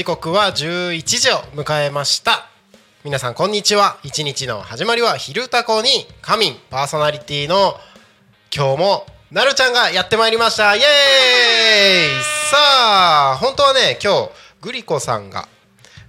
時刻は11時を迎えました。皆さんこんにちは。一日の始まりは昼タコに仮眠。パーソナリティの今日もなるちゃんがやってまいりました。イエーイ。さあ本当はね今日グリコさんが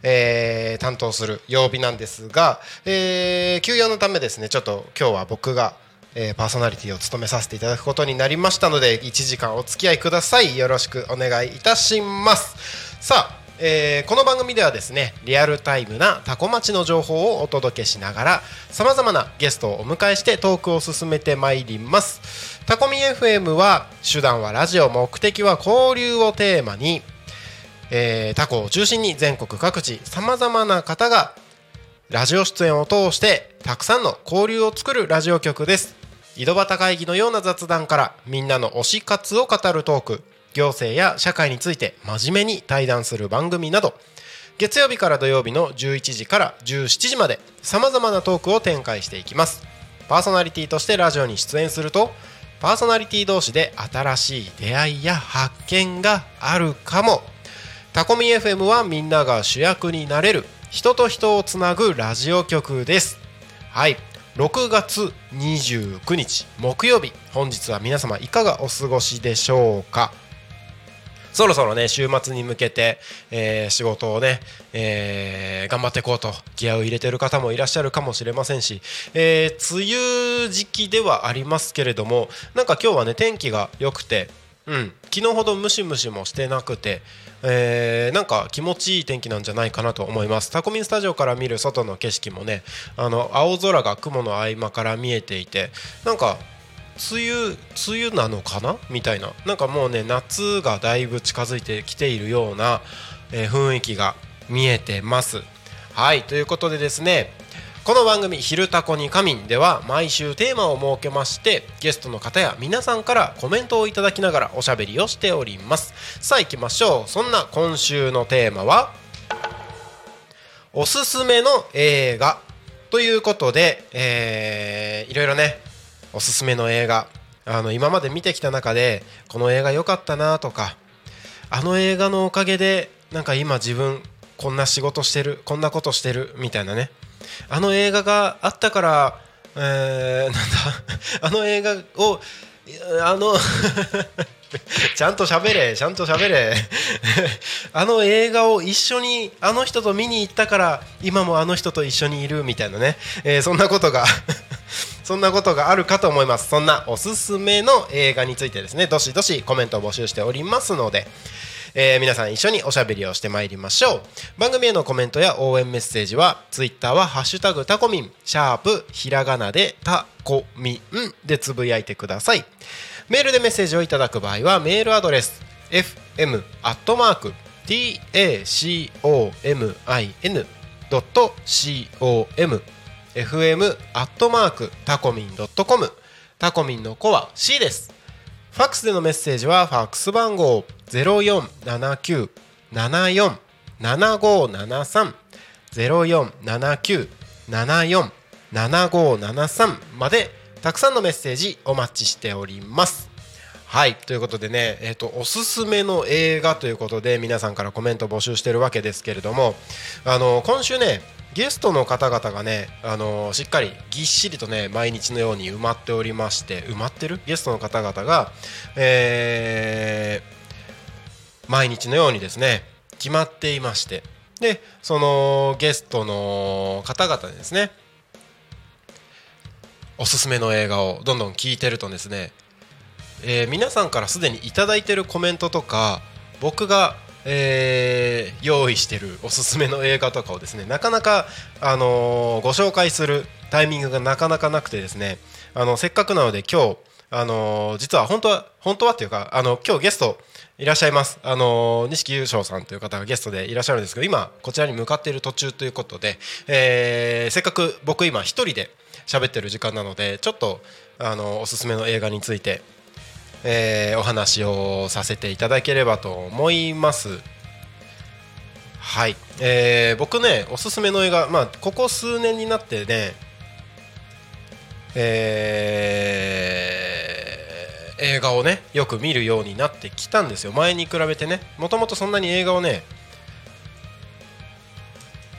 えー担当する曜日なんですが、えー休養のためですねちょっと今日は僕が、えーパーソナリティを務めさせていただくことになりましたので1時間お付き合いください。よろしくお願いいたします。さあえーこの番組ではですねリアルタイムなタコ町の情報をお届けしながらさまざまなゲストをお迎えしてトークを進めてまいります。タコミ FM は手段はラジオ目的は交流をテーマにえータコを中心に全国各地さまざまな方がラジオ出演を通してたくさんの交流を作るラジオ局です。井戸端会議のような雑談からみんなの推し活を語るトーク。行政や社会について真面目に対談する番組など月曜日から土曜日の11時から17時までさまざまなトークを展開していきます。パーソナリティとしてラジオに出演するとパーソナリティ同士で新しい出会いや発見があるかも。タコミ FM はみんなが主役になれる人と人をつなぐラジオ局です。はい。6月29日木曜日。本日は皆様いかがお過ごしでしょうか？そろそろね週末に向けて、えー仕事をね、えー頑張っていこうとギアを入れてる方もいらっしゃるかもしれませんし、えー梅雨時期ではありますけれどもなんか今日はね天気が良くてうん、昨日ほどムシムシもしてなくて、えーなんか気持ちいい天気なんじゃないかなと思います。タコミンスタジオから見る外の景色もねあの青空が雲の合間から見えていてなんか梅雨梅雨なのかな？みたいな。なんかもうね夏がだいぶ近づいてきているような、えー雰囲気が見えてます。はいということでですねこの番組「昼タコに仮眠」では毎週テーマを設けましてゲストの方や皆さんからコメントをいただきながらおしゃべりをしております。さあ行きましょう。そんな今週のテーマはおすすめの映画。ということで、えーいろいろねおすすめの映画。あの今まで見てきた中でこの映画良かったなとかあの映画のおかげでなんか今自分こんな仕事してるこんなことしてるみたいなね。あの映画があったから、えーなんだ あの映画をあのちゃんと喋れちゃんと喋れ。あの映画を一緒にあの人と見に行ったから今もあの人と一緒にいるみたいなね、えーそんなことが。そんなことがあるかと思います。そんなおすすめの映画についてですね。どしどしコメントを募集しておりますのでえー皆さん一緒におしゃべりをしてまいりましょう。番組へのコメントや応援メッセージはツイッターは「ハッシュタグタコミン」シャープひらがなでタコミンでつぶやいてください。メールでメッセージをいただく場合はメールアドレス fm.tacomin.com fm アットマークタコミンドットコム。タコミンの子は C です。ファックスでのメッセージはファックス番号0479747573 0479747573までたくさんのメッセージお待ちしております。はいということでね、えー、とおすすめの映画ということで皆さんからコメント募集してるわけですけれどもあの今週ねゲストの方々がねあのしっかりぎっしりとね毎日のように埋まっておりまして埋まってる？ゲストの方々が、えー毎日のようにですね決まっていまして。でそのゲストの方々ですねおすすめの映画をどんどん聞いてるとですねえー皆さんからすでにいただいてるコメントとか僕が、えー用意してるおすすめの映画とかをですねなかなか、あのーご紹介するタイミングがなかなかなくてですねあのせっかくなので今日、あのー実は本当は本当はっていうかあの今日ゲストいらっしゃいます。あの錦優勝さんという方がゲストでいらっしゃるんですけど今こちらに向かっている途中ということで、えせっかく僕今一人で喋ってる時間なのでちょっとあのおすすめの映画について、えーお話をさせていただければと思います。はい、えー僕ねおすすめの映画、まあ、ここ数年になってね、えー映画をねよく見るようになってきたんですよ。前に比べてね。もともとそんなに映画をね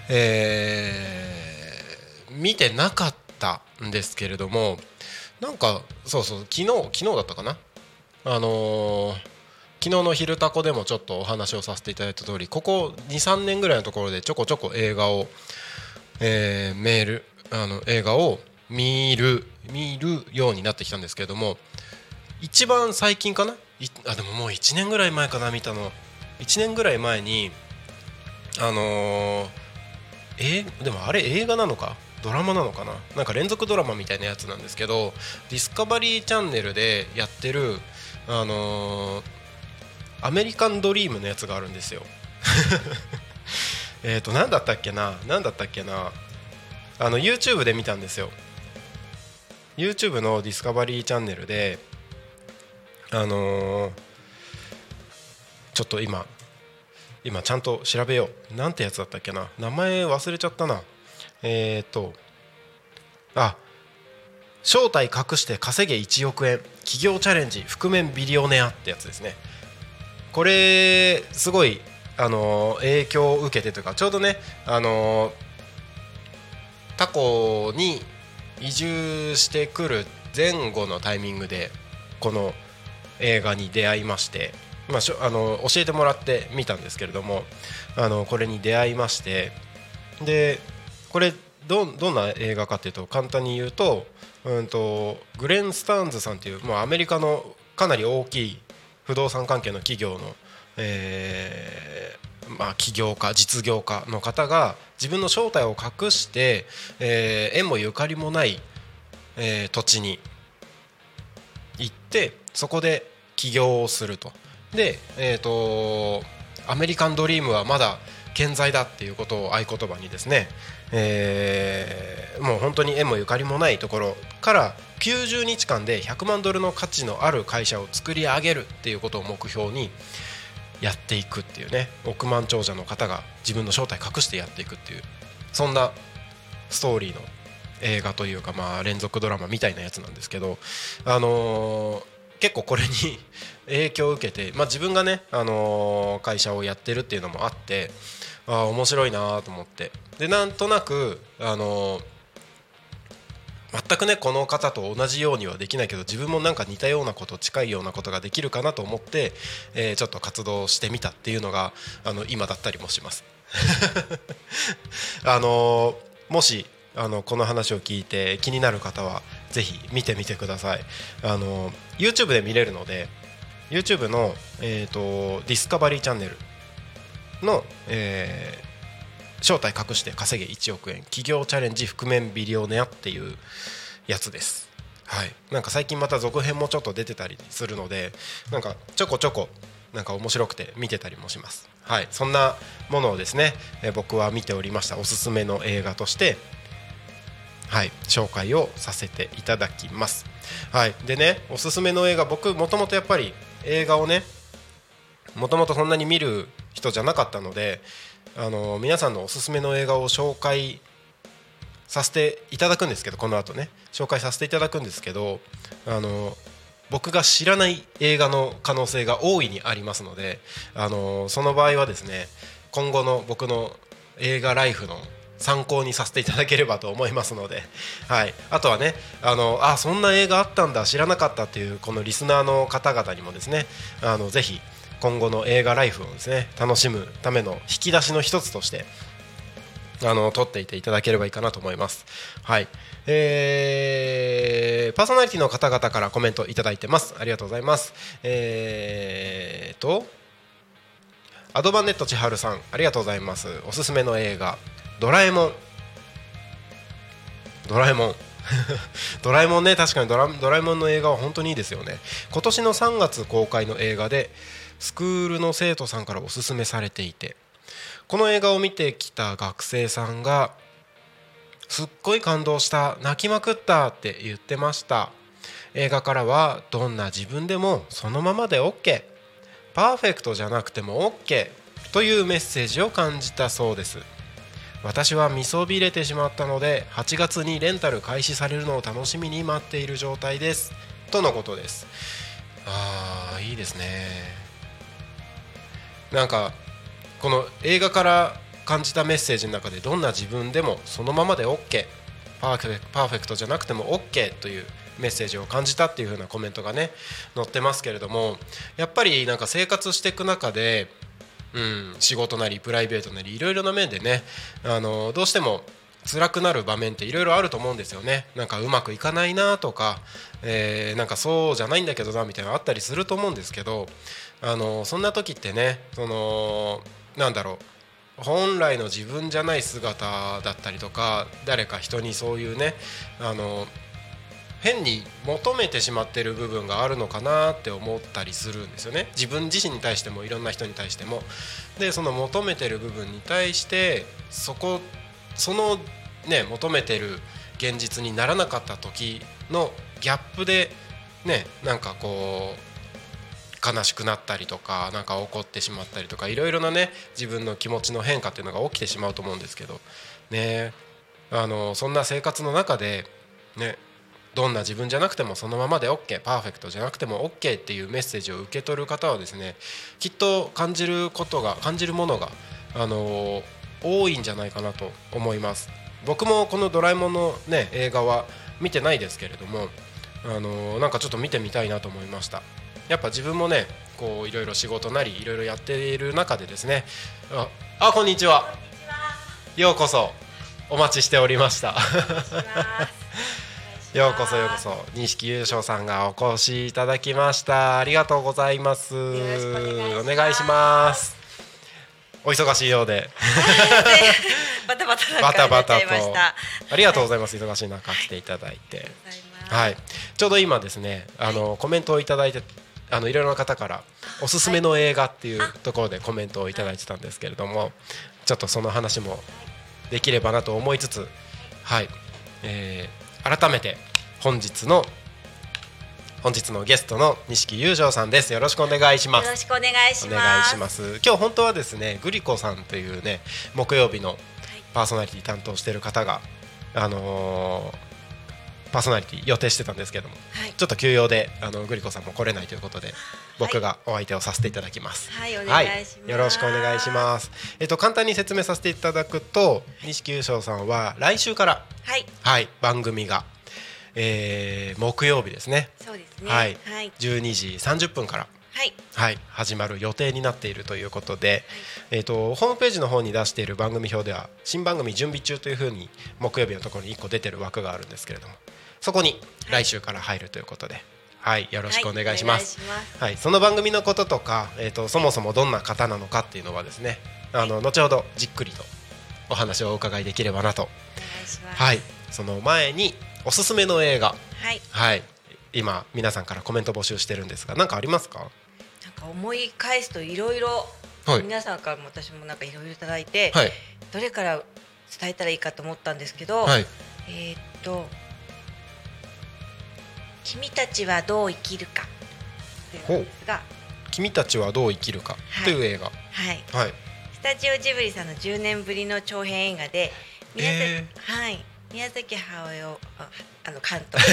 えー見てなかったんですけれどもなんかそうそう昨日昨日だったかな？あのー昨日の「昼タコ」でもちょっとお話をさせていただいた通りここ23年ぐらいのところでちょこちょこ映画を、えーメールあの映画を見る見るようになってきたんですけれども一番最近かな？あでももう1年ぐらい前かな見たの。1年ぐらい前にあのーえーでもあれ映画なのか？ドラマなのかな？なんか連続ドラマみたいなやつなんですけどディスカバリーチャンネルでやってるあのーアメリカンドリームのやつがあるんですよ。えっと何だったっけな？何だったっけな？あの YouTube で見たんですよ。YouTube のディスカバリーチャンネルであのーちょっと今今ちゃんと調べよう。なんてやつだったっけな？名前忘れちゃったな。えっ、とあ正体隠して稼げ1億円。企業チャレンジ覆面ビリオネアってやつですね。これすごいあの影響を受けてというかちょうどねあのタコに移住してくる前後のタイミングでこの映画に出会いまして、まあ、しょあの教えてもらって見たんですけれどもあのこれに出会いましてでこれどどんな映画かというと簡単に言うと,、うん、とグレン・スターンズさんという、まあ、アメリカのかなり大きい不動産関係の企業の、えーまあ、起業家実業家の方が自分の正体を隠して、えー縁もゆかりもない、えー土地に行ってそこで起業をすると。で、えー、とアメリカンドリームはまだ健在だっていうことを合言葉にですね、えーもう本当に縁もゆかりもないところから90日間で100万ドルの価値のある会社を作り上げるっていうことを目標にやっていくっていうね億万長者の方が自分の正体隠してやっていくっていうそんなストーリーの映画というか、まあ、連続ドラマみたいなやつなんですけど、あのー結構これに 影響を受けて、まあ、自分がね、あのー会社をやってるっていうのもあってあー面白いなと思ってでなんとなく、あのー全くねこの方と同じようにはできないけど自分もなんか似たようなこと近いようなことができるかなと思って、えーちょっと活動してみたっていうのがあの今だったりもします。あのもしあのこの話を聞いて気になる方はぜひ見てみてください。あの YouTube で見れるので YouTube の、えー、とディスカバリーチャンネルの、えー正体隠して稼げ1億円企業チャレンジ覆面ビリオネアっていうやつです。はい、なんか最近また続編もちょっと出てたりするのでなんかちょこちょこなんか面白くて見てたりもします。はい、そんなものをですね、えー僕は見ておりましたおすすめの映画としてはい、紹介をさせていただきます。はい、でね、おすすめの映画、僕もともとやっぱり映画をね、もともとそんなに見る人じゃなかったので、あの皆さんのおすすめの映画を紹介させていただくんですけど、この後ね、紹介させていただくんですけど、あの僕が知らない映画の可能性が大いにありますので、あのその場合はですね、今後の僕の映画ライフの参考にさせていただければと思いますので、はい、あとはねあのあそんな映画あったんだ知らなかったっていうこのリスナーの方々にもですねあのぜひ今後の映画ライフをですね楽しむための引き出しの一つとしてあの撮っていていただければいいかなと思います。はい、えーパーソナリティの方々からコメントいただいてます。ありがとうございます。えー、とアドバンネット千春さんありがとうございます。おすすめの映画ドラえもん。ドラえもん。ドラえもんね確かにドラドラえもんの映画は本当にいいですよね今年の3月公開の映画でスクールの生徒さんからおすすめされていてこの映画を見てきた学生さんがすっごい感動した泣きまくったって言ってました。映画からはどんな自分でもそのままで OK パーフェクトじゃなくても OK というメッセージを感じたそうです。私は見そびれてしまったので8月にレンタル開始されるのを楽しみに待っている状態です。とのことです。あーいいですね。なんかこの映画から感じたメッセージの中でどんな自分でもそのままで OK パーフェパーフェクトじゃなくても OK というメッセージを感じたっていう風なコメントがね載ってますけれどもやっぱりなんか生活していく中でうん、仕事なりプライベートなりいろいろな面でねあのどうしても辛くなる場面っていろいろあると思うんですよね。なんかうまくいかないなとか、えーなんかそうじゃないんだけどなみたいなのあったりすると思うんですけどあのそんな時ってねそのなんだろう本来の自分じゃない姿だったりとか誰か人にそういうねあの変に求めてしまってる部分があるのかなって思ったりするんですよね。自分自身に対してもいろんな人に対しても。でその求めてる部分に対してそこそのね求めてる現実にならなかった時のギャップでねなんかこう悲しくなったりとかなんか怒ってしまったりとかいろいろなね自分の気持ちの変化っていうのが起きてしまうと思うんですけどねあのそんな生活の中でねどんな自分じゃなくてもそのままで OK パーフェクトじゃなくても OK っていうメッセージを受け取る方はですねきっと感じることが感じるものがあの多いんじゃないかなと思います。僕もこの「ドラえもん」のね映画は見てないですけれどもあのなんかちょっと見てみたいなと思いました。やっぱ自分もねこういろいろ仕事なりいろいろやっている中でですねああこんにちは。ようこそお待ちしておりました。ようこそようこそ錦優勝さんがお越しいただきました。ありがとうございます。おお願いします。お忙しいようで。バタバタバタバタと。ありがとうございます。忙しい中来ていただいて。ははい。ちょうど今ですねあのコメントをいただいてあのいろいろな方からおすすめの映画っていうところでコメントをいただいてたんですけれどもちょっとその話もできればなと思いつつはい、えー改めて本日の本日のゲストの錦裕丈さんです。よろしくお願いします。よろしくお願いします。お願いします。今日本当はですねグリコさんというね木曜日のパーソナリティ担当している方があのーパーソナリティ予定してたんですけどもはい。ちょっと休養であのグリコさんも来れないということで僕がお相手をさせていただきます。はいよろしくお願いします。えっと簡単に説明させていただくと錦優勝さんは来週からはい。はい番組が、えー木曜日ですね。そうですね。はい。はい。12時30分からはい。はい、始まる予定になっているということで、えー、とホームページの方に出している番組表では新番組準備中というふうに木曜日のところに1個出てる枠があるんですけれどもそこに来週から入るということで、はい、よろしくお願いします。はいいはい、その番組のこととか、えー、とそもそもどんな方なのかっていうのはですねあの後ほどじっくりとお話をお伺いできればなと、はい、その前におすすめの映画、はい。はい、今皆さんからコメント募集してるんですが何かありますか？なんか思い返すといろいろはい。皆さんからも私もなんかいろいろいただいてはい。どれから伝えたらいいかと思ったんですけどはい。えーっと君たちはどう生きるか。という。んですが。君たちはどう生きるか。はい。という映画、はい。はい、スタジオジブリさんの10年ぶりの長編映画で宮崎,、え。はい、宮崎駿ああの監督。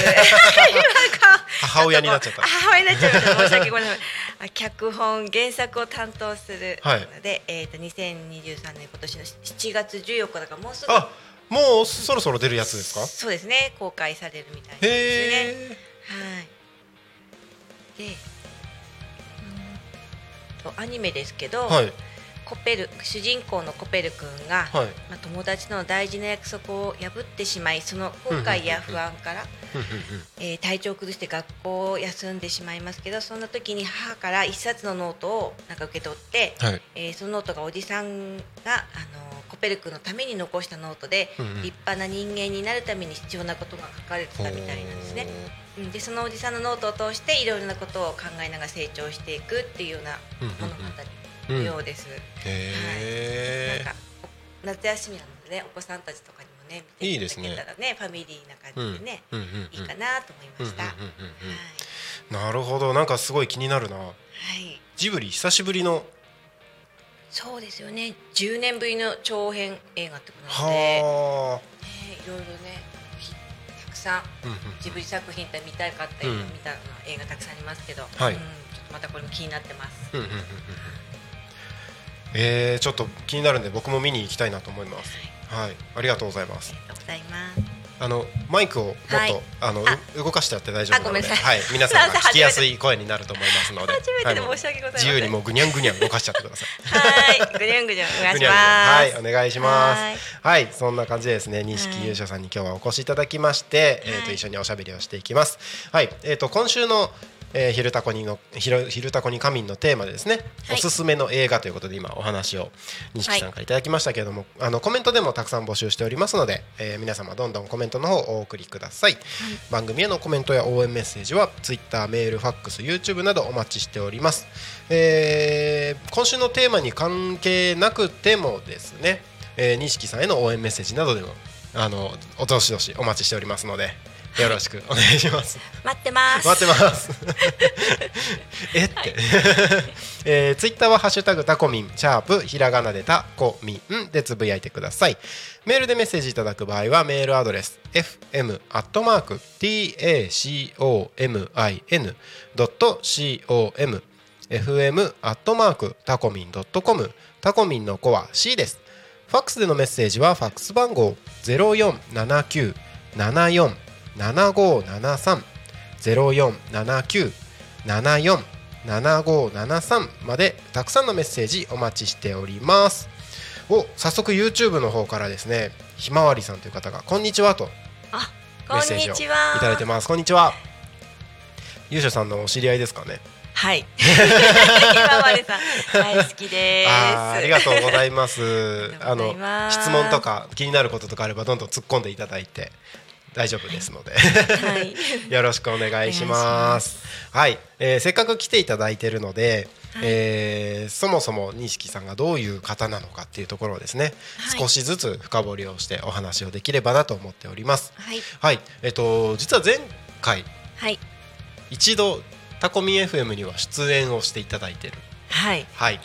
母親になっちゃった。あ母親になっちゃいました。申し訳ございません。あ脚本原作を担当するはい。ので、えー、と2023年今年の7月14日だからもうすぐ。あもうそろそろ出るやつですかそうですね公開されるみたいですよね。はい。で、うんとアニメですけど、はいコペル主人公のコペル君が、はい。まあ、友達との大事な約束を破ってしまいその後悔や不安から、えー体調を崩して学校を休んでしまいますけどそんな時に母から一冊のノートをなんか受け取って、はい。えーそのノートがおじさんがあのコペル君のために残したノートで、うんうん。立派な人間になるために必要なことが書かれてたみたいなんですね。う。ん。でそのおじさんのノートを通していろいろなことを考えながら成長していくっていうような物語。のようです。へなんかお夏休みなのでねお子さんたちとかにもね見ていただけたらねファミリーな感じでね、いいかなと思いました。なるほど。なんかすごい気になるな。はい。ジブリ久しぶりのそうですよね。10年ぶりの長編映画ってことなので、ね、はいろいろねひたくさんジブリ作品って見たかったり、うん見た映画たくさんありますけど、はい。うん、ちょっとまたこれも気になってます。うんうんうんうんえー、ちょっと気になるんで僕も見に行きたいなと思います。はい。ありがとうございます。ありがとうございます。あのマイクをもっと、はいあの動かしてやって大丈夫なのではい。皆さんが 聞きやすい声になると思いますので。初めてではい。申し訳ございません。自由にもうぐにゃんぐにゃん動かしちゃってください。はい、ぐりゅんぐりゅん。お願いします。はい。お願いします。はい。はい。そんな感じでですね錦優勝さんに今日はお越しいただきまして、えー、とはい一緒におしゃべりをしていきます。はい。えー、と今週のえー、昼タコにの昼タコに仮眠のテーマでですね、はい。おすすめの映画ということで今お話を錦さんからいただきましたけれども、あのコメントでもたくさん募集しておりますので、えー皆様どんどんコメントの方をお送りください、番組へのコメントや応援メッセージは Twitter メールファックス YouTube などお待ちしております、えー今週のテーマに関係なくてもですねえー錦、さんへの応援メッセージなどでもあのおどしどしお待ちしておりますのでよろしくお願いします、待ってます。待ってます。え？って、えー、ツイッターはハッシュタグタコミンシャープひらがなでタコミンでつぶやいてください。メールでメッセージいただく場合はメールアドレス fm アットマーク t a c o m i n ドット c o m fm アットマークタコミンドットコムタコミンの子は C です。ファックスでのメッセージはファックス番号ゼロ四七九七四七五七三ゼロ四七九七四七五七三までたくさんのメッセージお待ちしております。お早速 YouTube の方からですねひまわりさんという方がこんにちはとあ、メッセージをい。ただいてます。こんにちは。ゆうしょさんのお知り合いですかね？はい。今までさん大好きです。あーありがとうございます。ああの質問とか気になることとかあればどんどん突っ込んでいただいて大丈夫ですので、はい。よろしくお願いします。はい、えーせっかく来ていただいているので、えーそもそも錦さんがどういう方なのかっていうところをですね、はい少しずつ深掘りをしてお話をできればなと思っております。はい。はい、えっ、と実は前回はい。一度タコミ FM には出演をしていただいてる。はい。はい、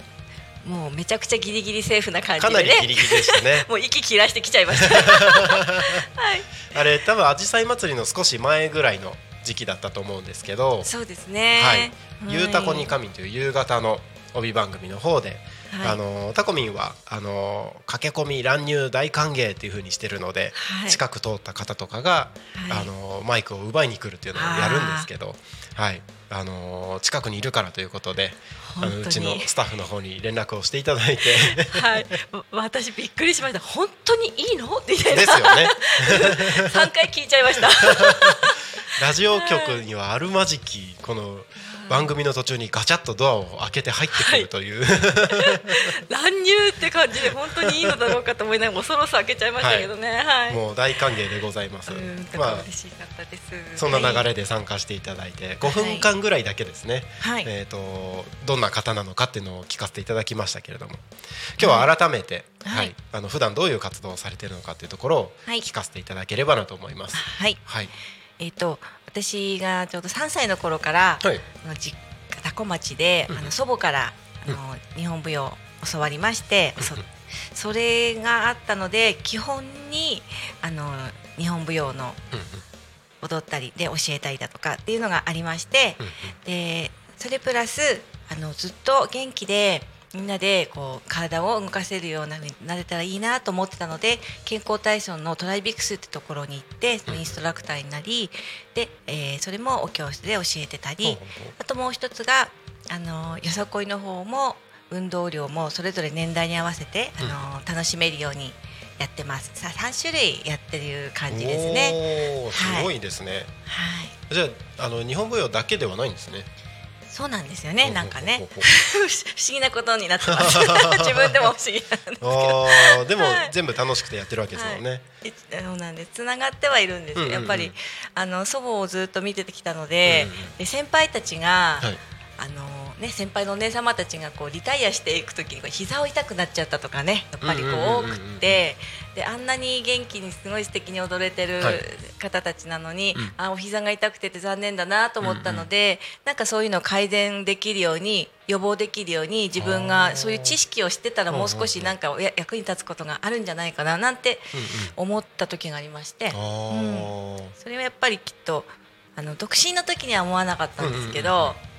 もうめちゃくちゃギリギリセーフな感じかなでね。りギリギリでしたね。もう息切らしてきちゃいました。はい。あれ多分アジサイ祭りの少し前ぐらいの時期だったと思うんですけど、そうですね。はい、ゆうたこに神という夕方の帯番組の方で、はいあのタコミンはあの駆け込み乱入大歓迎っていう風にしてるので、はい近く通った方とかが、はいあのマイクを奪いに来るっていうのをやるんですけど、はい、あの近くにいるからということで、あのうちのスタッフの方に連絡をしていただいてはい。わ私びっくりしました。本当にいいの？みたいな。ですよね。三回聞いちゃいました。ラジオ局にはあるまじきこの番組の途中にガチャッとドアを開けて入ってくるという、乱入って感じで本当にいいのだろうかと思いながら恐ろしさ開けちゃいましたけどね。はい。もう大歓迎でございます。うん、とまあか嬉しかったです。そんな流はいれで参加していただいて5分間ぐらいだけですね、はいえー、とどんな方なのかっていうのを聞かせていただきましたけれども今日は改めて、はいはいあの普段どういう活動をされているのかっていうところをはい聞かせていただければなと思います。はい。はい、えっ、と私がちょうど3歳の頃から、はい。あの実家多古町で、あの祖母からあの、日本舞踊を教わりまして、そそれがあったので基本にあの日本舞踊の踊ったりで教えたりだとかっていうのがありまして、でそれプラスあのずっと元気でみんなでこう体を動かせるようになれたらいいなと思ってたので健康体操のトライビックスってところに行ってインストラクターになりで、えーそれもお教室で教えてたりあともう一つがあのよさこいの方も運動量もそれぞれ年代に合わせて、うん。あの楽しめるようにやってます。さあ3種類やってる感じですね。すごいですね、はい。じゃああの日本舞踊だけではないんですねそうなんですよねなんかね。不思議なことになってます。自分でも不思議なんですでもはい。全部楽しくてやってるわけですもんね、い。そうなんです。つながってはいるんです。やっぱりあの祖母をずっと見てきたので、で先輩たちが、ね先輩のお姉様たちがこうリタイアしていくときにこう膝を痛くなっちゃったとかね、やっぱりこううんうんうんうん多くって、であんなに元気にすごい素敵に踊れてるはい方たちなのに、うん。あお膝が痛くてて残念だなと思ったので、なんかそういうのを改善できるように予防できるように自分がそういう知識を知ってたらもう少しなんかや役に立つことがあるんじゃないかななんて思った時がありまして、あー。それはやっぱりきっとあの独身の時には思わなかったんですけど、うんうんうん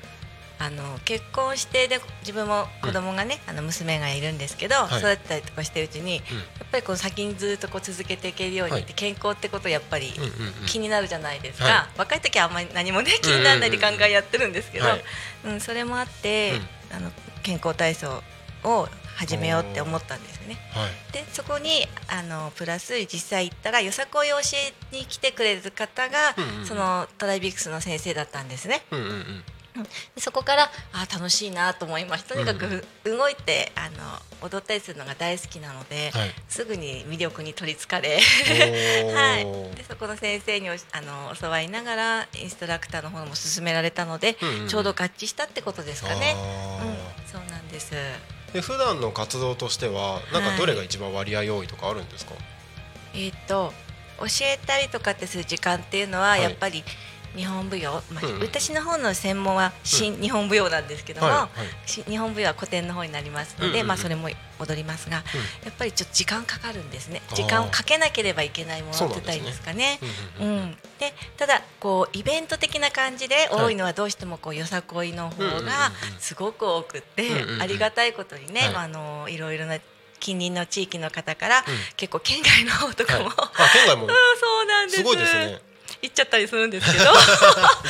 あの結婚してで自分も子供がね、あの娘がいるんですけど、はい。育てたりとかしてるうちに、やっぱりこの先にずっとこう続けていけるようにって、はい。健康ってことやっぱりうんうんうん。気になるじゃないですか、は若い時はあんまり何もね気にならないでガンガンやってるんですけど、はい。うん、それもあって、あの健康体操を始めようって思ったんですよね。はい。でそこにあのプラス実際行ったらよさこいを教えに来てくれる方が、うんうんうん。そのトライビックスの先生だったんですね。うんうんうん。でそこからあ楽しいなと思いました。とにかく動いてあの踊ったりするのが大好きなので、はい。すぐに魅力に取りつかれ、はい、でそこの先生におあの教わりながらインストラクターの方も勧められたので、うんうんちょうど合致したってことですかね。うん、そうなんです。で普段の活動としてはなんかどれが一番割合多いとかあるんですか、えー、と教えたりとかってする時間っていうのははい。やっぱり日本舞踊、まあうんうん。私の方の専門は新日本舞踊なんですけども、はいはい。し日本舞踊は古典の方になりますので、うんうんうん。まあ、それも踊りますが、やっぱりちょっと時間かかるんですね。時間をかけなければいけないものってたらいいですかね。うんうんうんうん、でただこうイベント的な感じで多い。のはどうしてもこうよさこいの方うんうんうんうん。がすごく多くって、うんうんうん。ありがたいことにね、はい。まあ、あのいろいろな近隣の地域の方から、ん。結構県外の方とかも、はい、あ県外も。うんそうなんです。すごいですね行っちゃったりするんですけど。行っ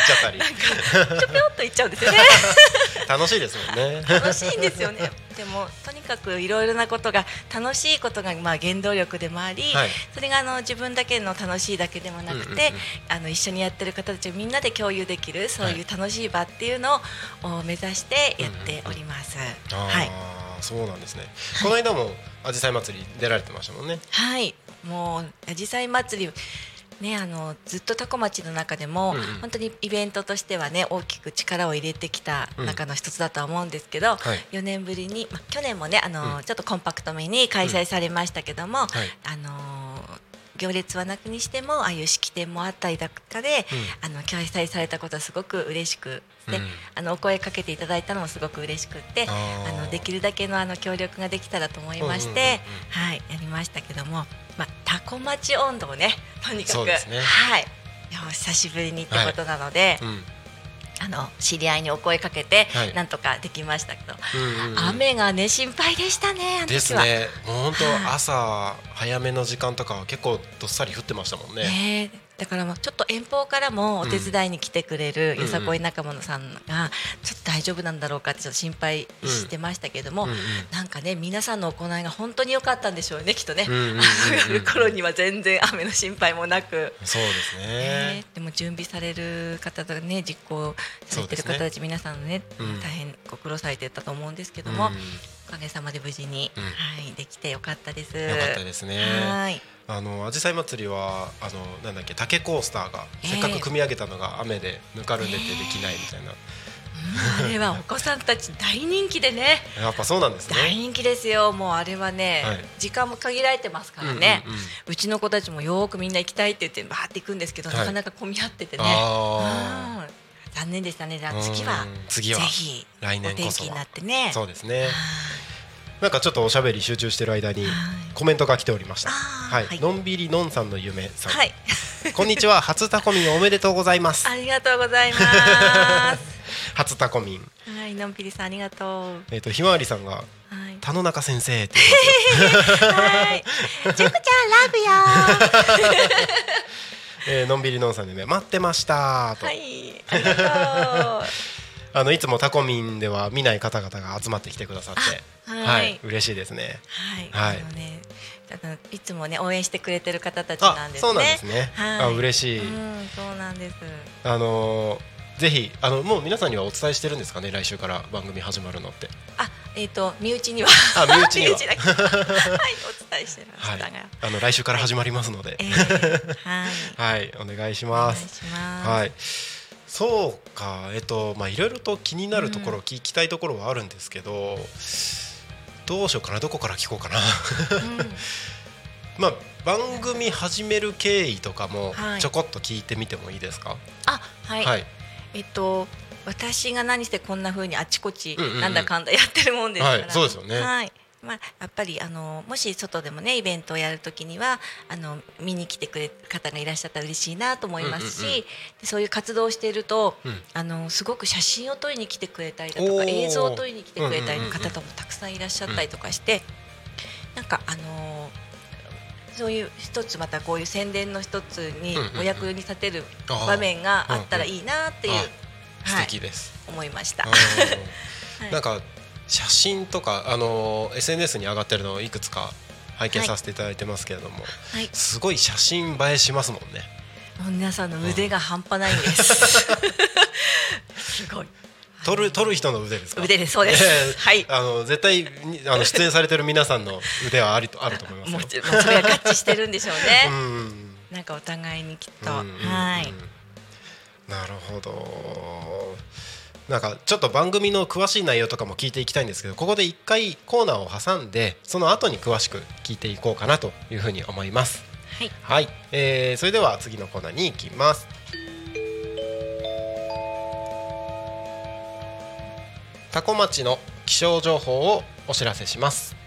ちゃったり。ちょぴょっと行っちゃうんですよね。楽しいですもんね。楽しいんですよね。でもとにかくいろいろなことが楽しいことがまあ原動力でもあり、はい。それがあの自分だけの楽しいだけでもなくて、うんうんうん。あの一緒にやってる方たちがみんなで共有できるそういう楽しい場っていうのを目指してやっております。ああ、はい、そうなんですね。この間もアジサイ祭り出られてましたもんね。はい、もうアジサイ祭りね、あのずっと多古町の中でも、うんうん。本当にイベントとしてはね大きく力を入れてきた中の一つだとは思うんですけど、はい。4年ぶりに、まあ、去年もねあの、うん。ちょっとコンパクトめに開催されましたけども、はい。あの行列はなくにしてもああいう式典もあったりだとかで、あの開催されたことはすごく嬉しくあのお声かけていただいたのもすごく嬉しくってあのできるだけのあの協力ができたらと思いまして、はいやりましたけども、まあ、タコ町温度をねとにかく、ね。はい。久しぶりにってことなので、うん。あの知り合いにお声かけて、はい。なんとかできましたけど、雨がね心配でしたね。ですね。もう本当はい。朝早めの時間とかは結構どっさり降ってましたもんねだからもうちょっと遠方からもお手伝いに来てくれるんよさこい仲間さんがちょっと大丈夫なんだろうかってちょっと心配してましたけども、なんかね皆さんの行いが本当に良かったんでしょうねきっとね、あの頃には全然雨の心配もなく。そうですね。ねでも準備される方とかね実行されてる方たち、皆さんのね、うん。大変ご苦労されてたと思うんですけどうん。も、おかげさまで無事に、うん。はいできてよかったです。よかったですね。はい。あの紫陽花祭りはあのなんだっけ竹コースターがええ。せっかく組み上げたのが雨でぬかるんでてできないみたいな、うんあれはお子さんたち大人気でね。やっぱそうなんですね。大人気ですよ。もうあれはね、はい。時間も限られてますからね、ううんうん。うんちの子たちもよーくみんな行きたいって言ってバーって行くんですけど、はい。なかなか混み合っててね残念でしたね。じゃあ次はうん。次はぜひ来年こそになってね。そうですね。なんかちょっとおしゃべり集中してる間にはい。コメントが来ておりました。はい、はい。のんびりのんさんの夢さん、はい。こんにちは初タコミンおめでとうございます。ありがとうございます。初タコミン。はいのんぴりさんありがとう。えっ、とひまわりさんがはい。田野中先生って はい。ジュクちゃんラブよ えーのんびりのんさんの夢待ってましたと、はい。ありがとう。あのいつもタコミンでは見ない方々が集まってきてくださって。はい。嬉しいですね。はい、はい。あのね、あのいつもね応援してくれてる方たちなんですね。あそうなんですね、はい、あ嬉しい、うん、そうなんです。あのーぜひあのもう皆さんにはお伝えしてるんですかね？来週から番組始まるのって。あ、えっ、と身内には、あ身内には。だけはい、お伝えしてましはい。たが、あの来週から始まりますので。えー、はい、はい。お願いしお願いますします。はい。そうか。えっとまあいろいろと気になるところ、聞きたいところはあるんですけどどうしようかな？どこから聞こうかな？うん。まあ番組始める経緯とかもはい。ちょこっと聞いてみてもいいですか？あ、はい、はいえっと私が何してこんな風にあちこちうんうんうん。なんだかんだやってるもんですから、はいそうですよね。はい。まあ、やっぱりあのもし外でもねイベントをやるときにはあの見に来てくれる方がいらっしゃったら嬉しいなと思いますし、うんうんうん。でそういう活動をしていると、うん。あのすごく写真を撮りに来てくれたりだとか映像を撮りに来てくれたりうんうんうんうん。の方もたくさんいらっしゃったりとかして、なんかあのそういう一つまたこういう宣伝の一つにうんうんうん。お役に立てる場面があったらいいなっていう、うんうん。素はい。敵です、思いました。なんか写真とかあの SNS に上がってるのをいくつか拝見させていただいてますけれども、はい、すごい写真映えしますもんね。皆さんの腕が半端ないんです。すごい。撮る撮る人の腕ですか？腕です。そうです。ええ。はい。あの絶対にあの 出演されてる皆さんの腕はありとあると思いますよ。もちろんまあそれが合致してるんでしょううね。ん。なんかお互いにきっと、うんうんうん。はい。なるほど。なんかちょっと番組の詳しい内容とかも聞いていきたいんですけどここで一回コーナーを挟んでその後に詳しく聞いていこうかなというふうに思います。はい。はい、えーそれでは次のコーナーに行きますタコ町の気象情報をお知らせします。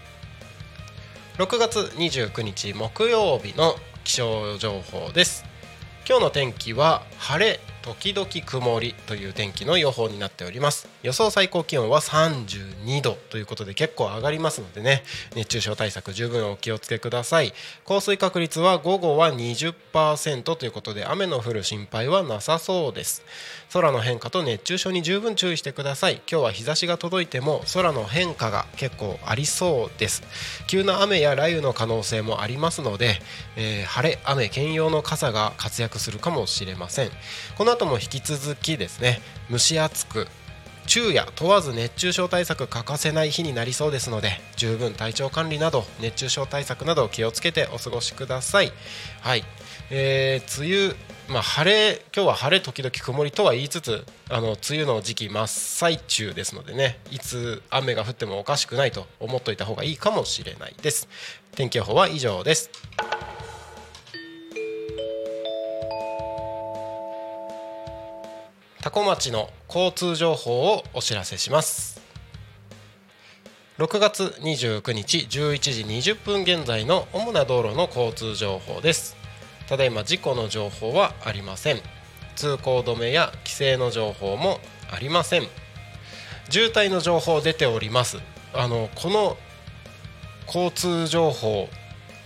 6月29日木曜日の気象情報です。今日の天気は晴れ時々曇りという天気の予報になっております。予想最高気温は32度ということで結構上がりますのでね。熱中症対策十分お気をつけください。降水確率は午後は20%ということで雨の降る心配はなさそうです。空の変化と熱中症に十分注意してください。今日は日差しが届いても空の変化が結構ありそうです。急な雨や雷雨の可能性もありますので、えー晴れ雨兼用の傘が活躍するかもしれません。このこの後も引き続きですね蒸し暑く昼夜問わず熱中症対策欠かせない日になりそうですので十分体調管理など熱中症対策など気をつけてお過ごしください。はい、えー梅雨まあ晴れ今日は晴れ時々曇りとは言いつつあの梅雨の時期真っ最中ですのでねいつ雨が降ってもおかしくないと思っといた方がいいかもしれないです。天気予報は以上です。多古町の交通情報をお知らせします。6月29日11時20分現在の主な道路の交通情報です。ただいま事故の情報はありません。通行止めや規制の情報もありません。渋滞の情報出ております。あのこの交通情報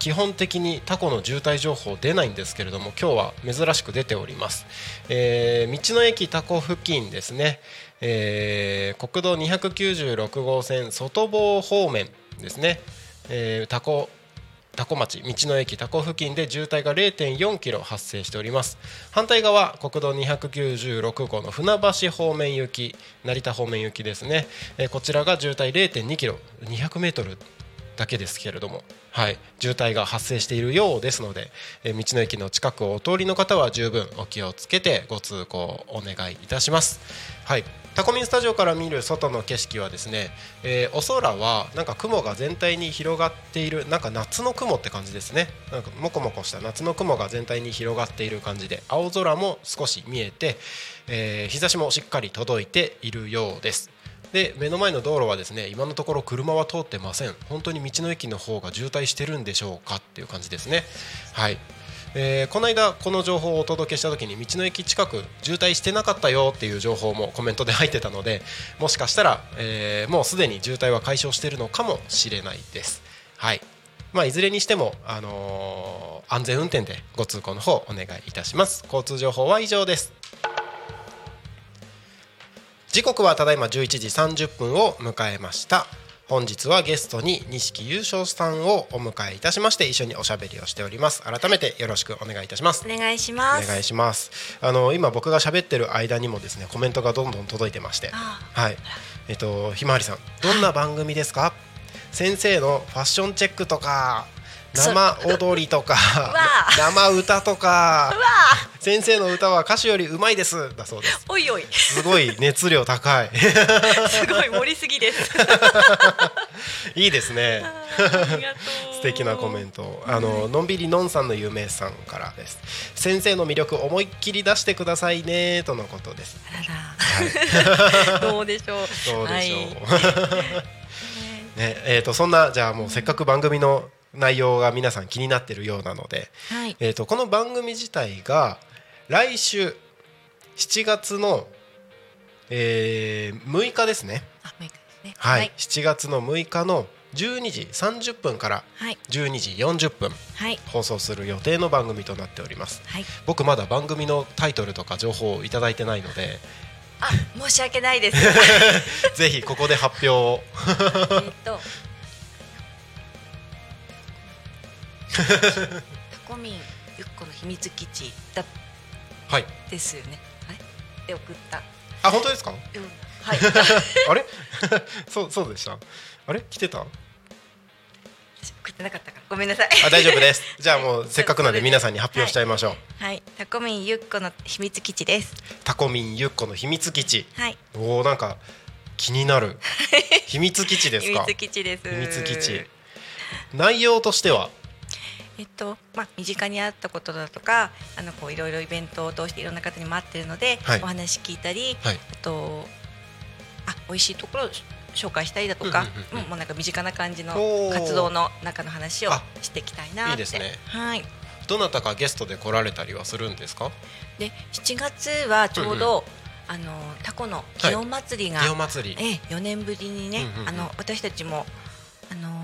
基本的にタコの渋滞情報出ないんですけれども今日は珍しく出ております、えー道の駅タコ付近ですね、えー国道296号線外房方面ですね、えータコタコ町道の駅タコ付近で渋滞が0.4キロ発生しております。反対側国道296号の船橋方面行き成田方面行きですね、えーこちらが渋滞0.2キロ200メートルだけですけれども、はい、渋滞が発生しているようですので、えー道の駅の近くをお通りの方は十分お気をつけてご通行お願いいたします。はいタコミンスタジオから見る外の景色はですね、えーお空はなんか雲が全体に広がっているなんか夏の雲って感じですねなんかもこもこした夏の雲が全体に広がっている感じで青空も少し見えて、えー日差しもしっかり届いているようですで目の前の道路はですね今のところ車は通ってません。本当に道の駅の方が渋滞してるんでしょうかっていう感じですね。はい。えーこの間この情報をお届けした時に道の駅近く渋滞してなかったよっていう情報もコメントで入ってたのでもしかしたら、えーもうすでに渋滞は解消しているのかもしれないです。はい。まあ、いずれにしても、あのー安全運転でご通行の方お願いいたします。交通情報は以上です。時刻はただいま11時30分を迎えました。本日はゲストに錦優勝さんをお迎えいたしまして一緒におしゃべりをしております。改めてよろしくお願いいたします。お願いします。お願いします。あの今僕が喋ってる間にもですねコメントがどんどん届いてまして。あはい。えっとひまわりさんどんな番組ですか、先生のファッションチェックとか生踊りとかわ生歌とか。先生の歌は歌手よりうまいです。だそうです。おいおい。すごい熱量高い。すごい盛りすぎです。いいですね。素敵なコメント。あののんびりのんさんの夢さんからです。先生の魅力思いっきり出してくださいねとのことです。あらら。どうでしょう。どうでしょう、はい。ねえー、とそんなじゃあもうせっかく番組の内容が皆さん気になってるようなので、はい。えー、とこの番組自体が来週7月の、えー6日ですね、はい。はい。7月の6日の12時30分からはい。12時40分はい。放送する予定の番組となっております。はい。僕まだ番組のタイトルとか情報をいただいてないのであ申し訳ないです。ぜひここで発表を。えっとタコミンゆっこの秘密基地だはい。ですよね。はい。で送った。よあ本当ですか？うなはい。あれ？そうそうでした？あれ？来てた？私送ってなかったから。ごめんなさい。あ大丈夫です。じゃあもうせっかくなんで皆さんに発表しちゃいましょう、はい。タコミンゆっこの秘密基地です。タコミンゆっこの秘密基地。はい。おおなんか気になる。秘密基地ですか？秘密基地です。秘密基地。内容としては？えっとまあ、身近にあったことだとかあのこういろいろイベントを通していろんな方に待ってるので、はい。お話聞いたり、はい。あとあ美味しいところを紹介したりだとか、うんうんうんうん。うんもうなんか身近な感じの活動の中の話をあしていきたいなって。いいですね。はい、どなたかゲストで来られたりはするんですか？で7月はちょうど、あのタコの祇園祭りが、祇園祭。りええ4年ぶりにね、うんうんうん。あの私たちも、あのー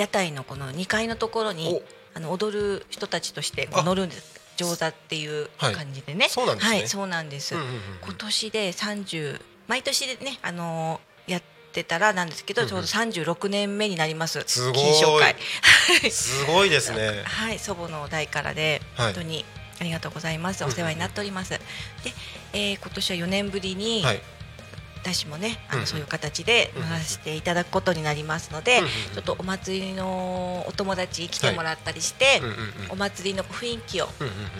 屋台のこの2階のところにあの踊る人たちとしてこあ。う乗るんです。上座っていうはい感じでね、そうなんですね。はいそうなんです、うんうんうんうん。今年で30毎年でねあのーやってたらなんですけど、うんうんちょうど36年目になります。すごい。金賞会。すごいですね。はい祖母の代からではい。本当にありがとうございます、うんうんお世話になっております。で、えー今年は4年ぶりに、はい私もねあのそういう形で乗らせていただくことになりますので、ちょっとお祭りのお友達来てもらったりして、お祭りの雰囲気をち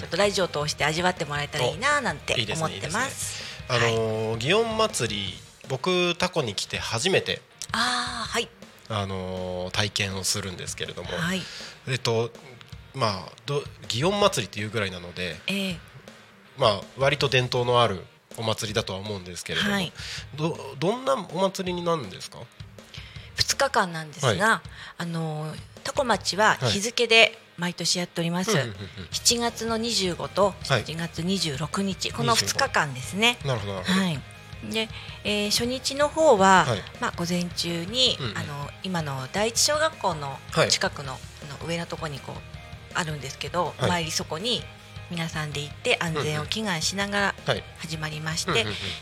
ょっとラジオを通して味わってもらえたらいいななんていいですね思ってます。あのー祇園祭り僕タコに来て初めてああはい。あのー体験をするんですけれども、はい。えっとまあど祇園祭りっていうぐらいなのでえー、まあ割と伝統のあるお祭りだとは思うんですけれども、はい。どどんなお祭りになるんですか？2日間なんですが、あのタコ町ははい。日付で毎年やっております、うんうんうんうん。7月の25とはい。7月26日、この2 25日間ですね。なるほどはい。で、えー初日の方は、はい。まあ午前中に、うんうん。あの今の第一小学校のはい。近くの,、あの上のところにこうあるんですけど、はい。お参りそこに皆さんで行って安全を祈願しながらはい。始まりまして、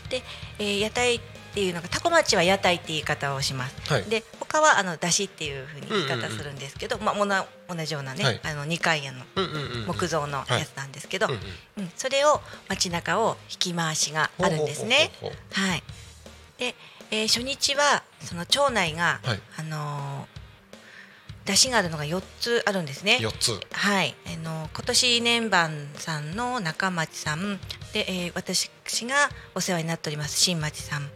で、えー屋台っていうのがタコ町は屋台って言い方をします。はい。で他はあの出汁っていうふうに言い方するんですけど、まあもな同じようなね、はい。あの二階屋の木造のやつなんですけど、うんそれを街中を引き回しがあるんですね。はい。で、えー初日はその町内が、はい。あのー出汁があるのが4つあるんですね。四つ。はい、あのー今年年番さんの中町さん。で、えー私がお世話になっております新町さん、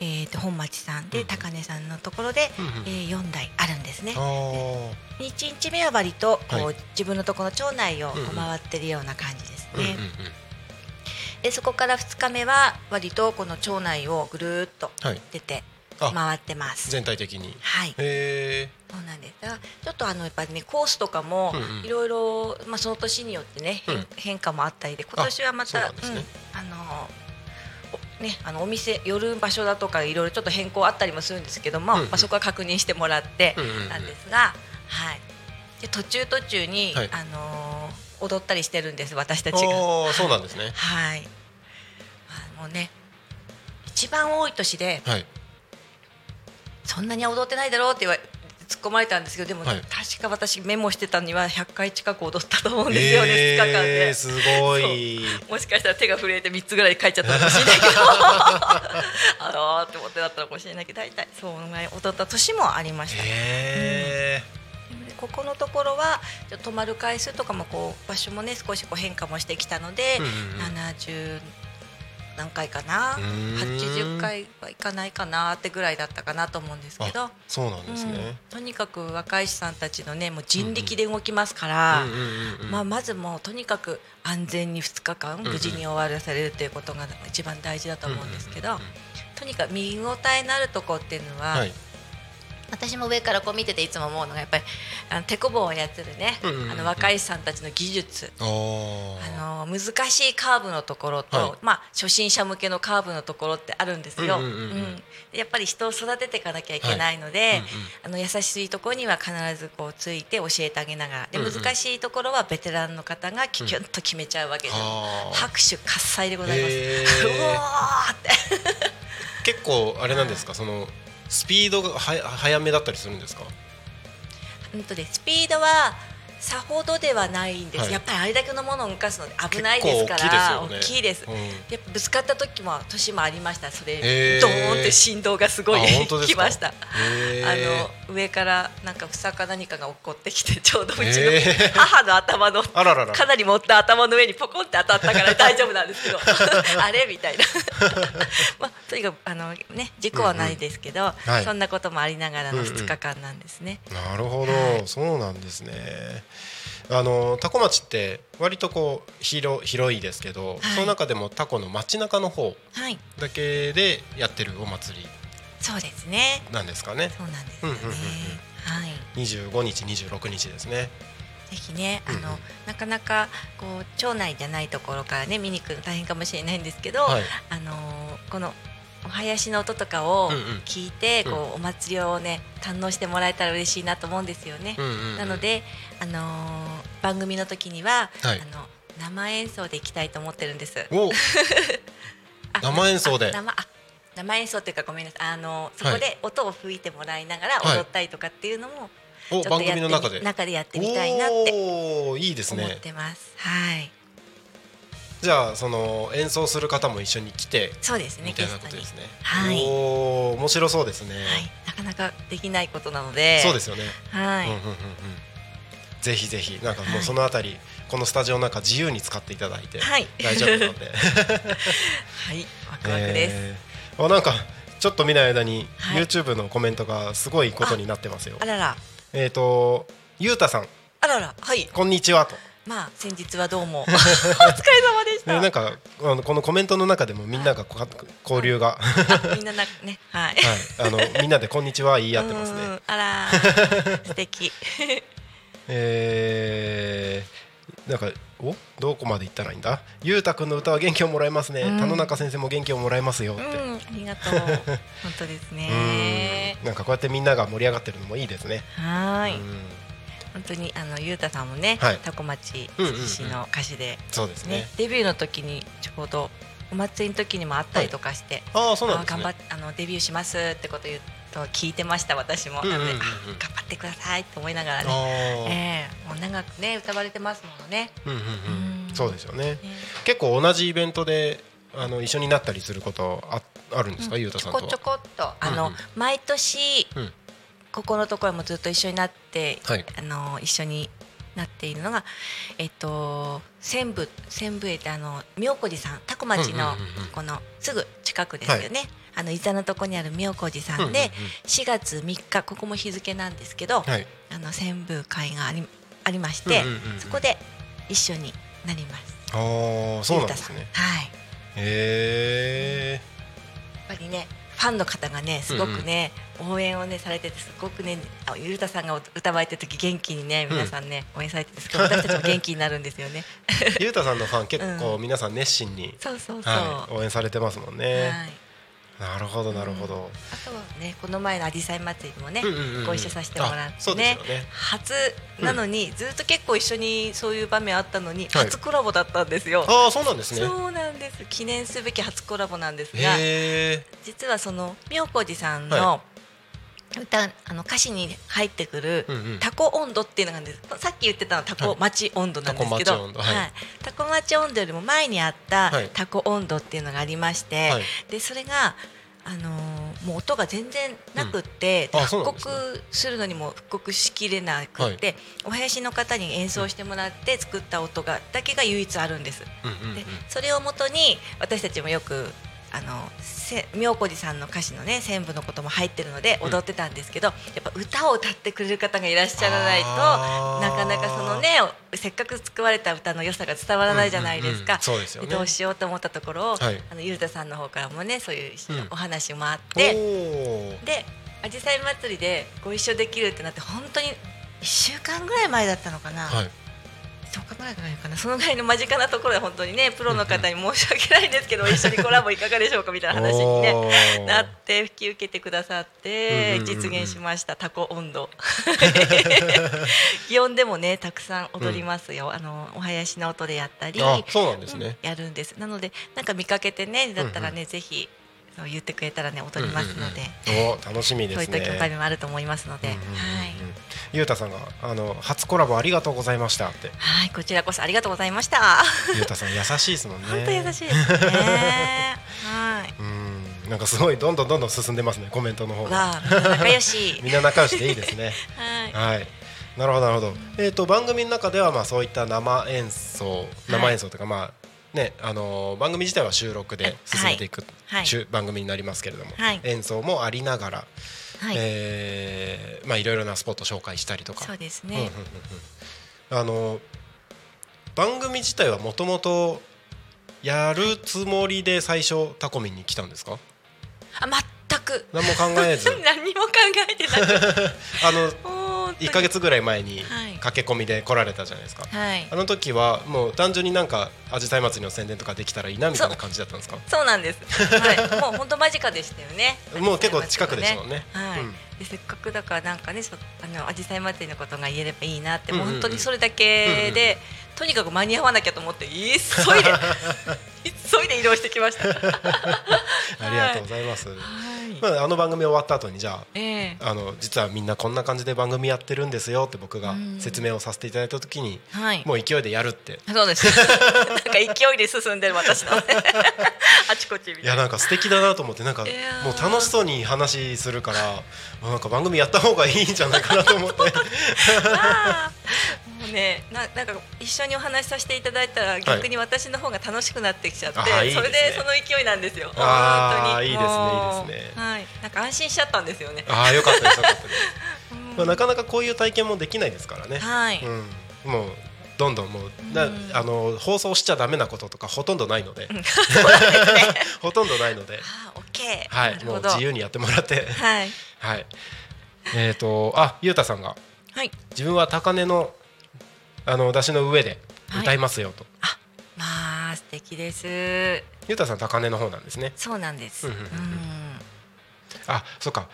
えー、と本町さん。で、うん高根さんのところで、うんうん。えー、4台あるんですね。あ。ー。1日目は割とこう、はい。自分のところの町内を回ってるような感じですうんうんね。でそこから2日目は割とこの町内をぐるーっとはい。出てあ回ってます。全体的に。はい、へえそうなんです。だちょっとあのやっぱりねコースとかもいろいろまあその年によってね、変うん。変化もあったりで今年はまたね。うんあのおねあのお店寄る場所だとかいろいろちょっと変更あったりもするんですけども、うんうん。まあそこは確認してもらってなんですが、はい。で途中途中に、はい。あの踊ったりしてるんです私たちが。そうなんですね。はい。あもうね、一番多い年ではいそんなには踊ってないだろうって言われ突っ込まれたんですけどでも、はい。確か私メモしてたには100回近く踊ったと思うんですよね、2日間で。えー、。すごい。もしかしたら手が震えて3つぐらい書いちゃったかもしれないけど。あのーって思ってだったのかもしれないけど大体そう踊った年もありました。へでここのところは泊まる回数とかもこう場所もね少しこう変化もしてきたので、うんうんうん。70何回かな？うー。ん80回はいかないかなってぐらいだったかなと思うんですけど。あ。そうなんですうん。ね、とにかく若い師さんたちのねもう人力で動きますから、まあ、まずもうとにかく安全に2日間ん無事に終わらせるということが一番大事だと思うんですけど、とにかく見応えのあるとこっていうのは、はい私も上からこう見てていつも思うのがやっぱりあの手こぼを操るね、うんうんうんうん。あの若い師さんたちの技術。あの難しいカーブのところと、はい。まあ、初心者向けのカーブのところってあるんですよ。うんうんうんやっぱり人を育てていかなきゃいけないので、はい。うんうんあの優しいところには必ずこうついて教えてあげながら。でうんうん。難しいところはベテランの方がキュキュッと決めちゃうわけです。あー。拍手喝采でございます。へー。うおーって。結構あれなんですか？そのスピードがは早めだったりするんですか？うんとねスピードはさほどではないんです、はい。やっぱりあれだけのものを動かすので危ないですから大きいですよね。うん。やっぱぶつかった時も年もありました。それへー。ドーンって振動がすごいきました。へー。あの上からなんか房か何かが落っこってきてちょうどうちの母の頭のあららら。かなり持った頭の上にポコンって当たったから大丈夫なんですけど。あれ？みたいな。まあとにかくあのね事故はないですけど、はい。そんなこともありながらのうんうん。2日間なんですね。なるほど、はい。そうなんですねあのタコ町って割とこう広広いですけど、はい。その中でもタコの街中の方はい。だけでやってるお祭りそうですね。なんですかね。そうなんですよね。うんうんうんうん。はい。25日26日ですね。ぜひね、あの、うん。うんなかなかこう町内じゃないところからね見に行くの大変かもしれないんですけど、はい。あのーこのお囃子の音とかを聞いて、うん。こうお祭りをね堪能してもらえたら嬉しいなと思うんですよね。なので、あのー番組の時には、はい。あの生演奏で行きたいと思ってるんです。生演奏で。あ生あ生演奏っていうかごめんなさい。あのそこで音を吹いてもらいながらはい。踊ったりとかっていうのもお番ちょっとやってみ組の中で。中でやってみたいなっておおいいです思っねてます。はい、じゃあその演奏する方も一緒に来てそうですねみたいなことですね。はい。おお面白そうですね、はい、なかなかできないことなので、そうですよね。はい、うんうんうんうん。ぜひぜひなんかもうはいそのあたり、このスタジオの中自由に使っていただいてはい。大丈夫なので。はい、ワクワクです。えー。あなんかちょっと見ない間に、はい。YouTube のコメントがすごいことになってますよ。あらら、えっ、とゆうたさん。あらら、はい、こんにちはと。まあ先日はどうも。お疲れ様でした。でなんかあのこのコメントの中でもみんながこ交流が、あみんななね、はい。はい、あのみんなでこんにちは言い合ってますね。うんあらー、素敵。えー、なんかお？どこまで行ったらいいんだ？ゆうたくんの歌は元気をもらえますね、うん。田野中先生も元気をもらえますよって、うん、ありがとう。本当ですね。うん。なんかこうやってみんなが盛り上がってるのもいいですね、はーい、うん本当にあのゆうたさんもね、はい。タコ町うんうんうん。市の歌手で、そうですね。ね、デビューの時にちょうどお祭りの時にもあったりとかして、ああそうなんですね。あ頑張っあのデビューしますってこと言うと聞いてました私も、うんうんうんうん。なのであ頑張ってくださいと思いながらあね、ー。ええもう長くね歌われてますものね。うんうんうん。うん。そうですよね。ね。結構同じイベントであの一緒になったりすることああるんですか、ゆうたさんとは。ちょこちょこっとあの、うんうん。毎年、うんここのところもずっと一緒になって、はい。あの一緒になっているのがえっと専部専部へってあの妙高寺さん多古町のこのすぐ近くですよね、あの伊沢のとこにある妙高寺さんで、うんうん4月3日ここも日付なんですけど、はい。あの専部会がありありまして、そこで一緒になります。ああそうなんですね。はい。へえやっぱりねファンの方がねすごくね、応援をねされててすごくねあゆうたさんが歌われてる時元気にね皆さんね、応援されててすごい私たちも元気になるんですよね。ゆうたさんのファン結構う皆さん熱心に、そうそうそう。はい、応援されてますもんね、はいなるほどなるほど、あとはねこの前のあじさい祭りもね、ご一緒させてもらってね。ね。初なのに、ずっと結構一緒にそういう場面あったのに、はい。初コラボだったんですよ。ああそうなんですね。そうなんです。記念すべき初コラボなんですが実はその妙高寺さんの、は歌あの歌詞に入ってくるうんうん。タコ温度っていうのがあるんです。さっき言ってたのはタコ町温度なんですけど、タコ町温度。はい。タコ町温度よりも前にあったはい。タコ温度っていうのがありまして、はい。でそれがあのーもう音が全然なくって、うん。復刻するのにも復刻しきれなくって、お囃子の方に演奏してもらって作った音がだけが唯一あるんです。うんうんうん。でそれをもとに私たちもよくあのせ妙高寺さんの歌詞のね全部のことも入ってるのでうん。踊ってたんですけど、やっぱ歌を歌ってくれる方がいらっしゃらないとなかなかそのねせっかく作られた歌の良さが伝わらないじゃないですか。どうしようと思ったところを、はい。あのゆうたさんの方からもねそういううんお話もあっおて、ー。であじさい祭りでご一緒できるってなって本当に1週間ぐらい前だったのかな。はい10日ぐらいかな。そのぐらいの間近なところで本当にねプロの方に申し訳ないんですけど一緒にコラボいかがでしょうかみたいな話に、ね、なって引き受けてくださってうんうんうんうん。実現しました。タコ温度。祇園でもねたくさん踊りますよ、あのお囃子の音でやったりあそうなんですね、やるんです。なのでなんか見かけてねだったらね、ぜひそう言ってくれたらね踊りますので、うんうんうんお楽しみですねそういった機会もあると思いますので、うんうんうんうんはい。ゆうたさんがあの初コラボありがとうございましたってはい、こちらこそありがとうございました。ゆうたさん優しいですもんね本当優しいですね。はい。うんなんかすごいどんどんどんどん進んでますねコメントの方が仲良し。みんな仲良しでいいですねはい。はいなるほどなるほどえっ、と番組の中ではまあそういった生演奏生演奏というかまあねあのー番組自体は収録で進めていく、はい番組になりますけれども、はい演奏もありながら、はい。えーまあいろいろなスポット紹介したりとかそうですうんうんうんね。うんあの番組自体はもともとやるつもりで最初タコミンに来たんですか？あ、全く。何も考えず 何も考えてなく。あの 1か。月ぐらい前にはい駆け込みで来られたじゃないですか、はいあ。の時はもう単純になんかアジサイ祭りの宣伝とかできたらいいなみたいな感じだったんですか？そうなんです。はい。もう本当間近でしたよね。もう結構近くでしたもんねはい。うんでせっかくだからなんかね、そあのアジサイ祭りのことが言えればいいなって、うんうんうもうん本当にそれだけで、とにかく間に合わなきゃと思って急いで 急いで移動してきました。ありがとうございます、はい。まあ、あの番組終わった後にじゃあええ。あの実はみんなこんな感じで番組やってるんですよって僕がうん。説明をさせていただいた時にはい。もう勢いでやるって。そうです。なんか勢いで進んでる私の。あちこちいやなんか素敵だなと思ってなんかもう楽しそうに話するからあなんか番組やった方がいいんじゃないかなと思って ねななんか一緒にお話しさせていただいたら逆に私の方が楽しくなってきちゃって、あーいそれでその勢いなんですよ。あー本当に。いいですねいいですね。はい。なんか安心しちゃったんですよね。ああよかったですよかったです、うん。まあ、なかなかこういう体験もできないですからね、はい。うん、もうどんどんもうなうん。あの放送しちゃダメなこととかほとんどないので。ほとんどないので。あー、オッケー。はない。もう自由にやってもらって。はい。はい。えっ、とあゆうたさんが。はい。自分は高根のあの出しの上で歌いますよと、あ、まあ素敵です。ゆうたさん高根の方なんですねそうなんです。うんんううんうんあそっか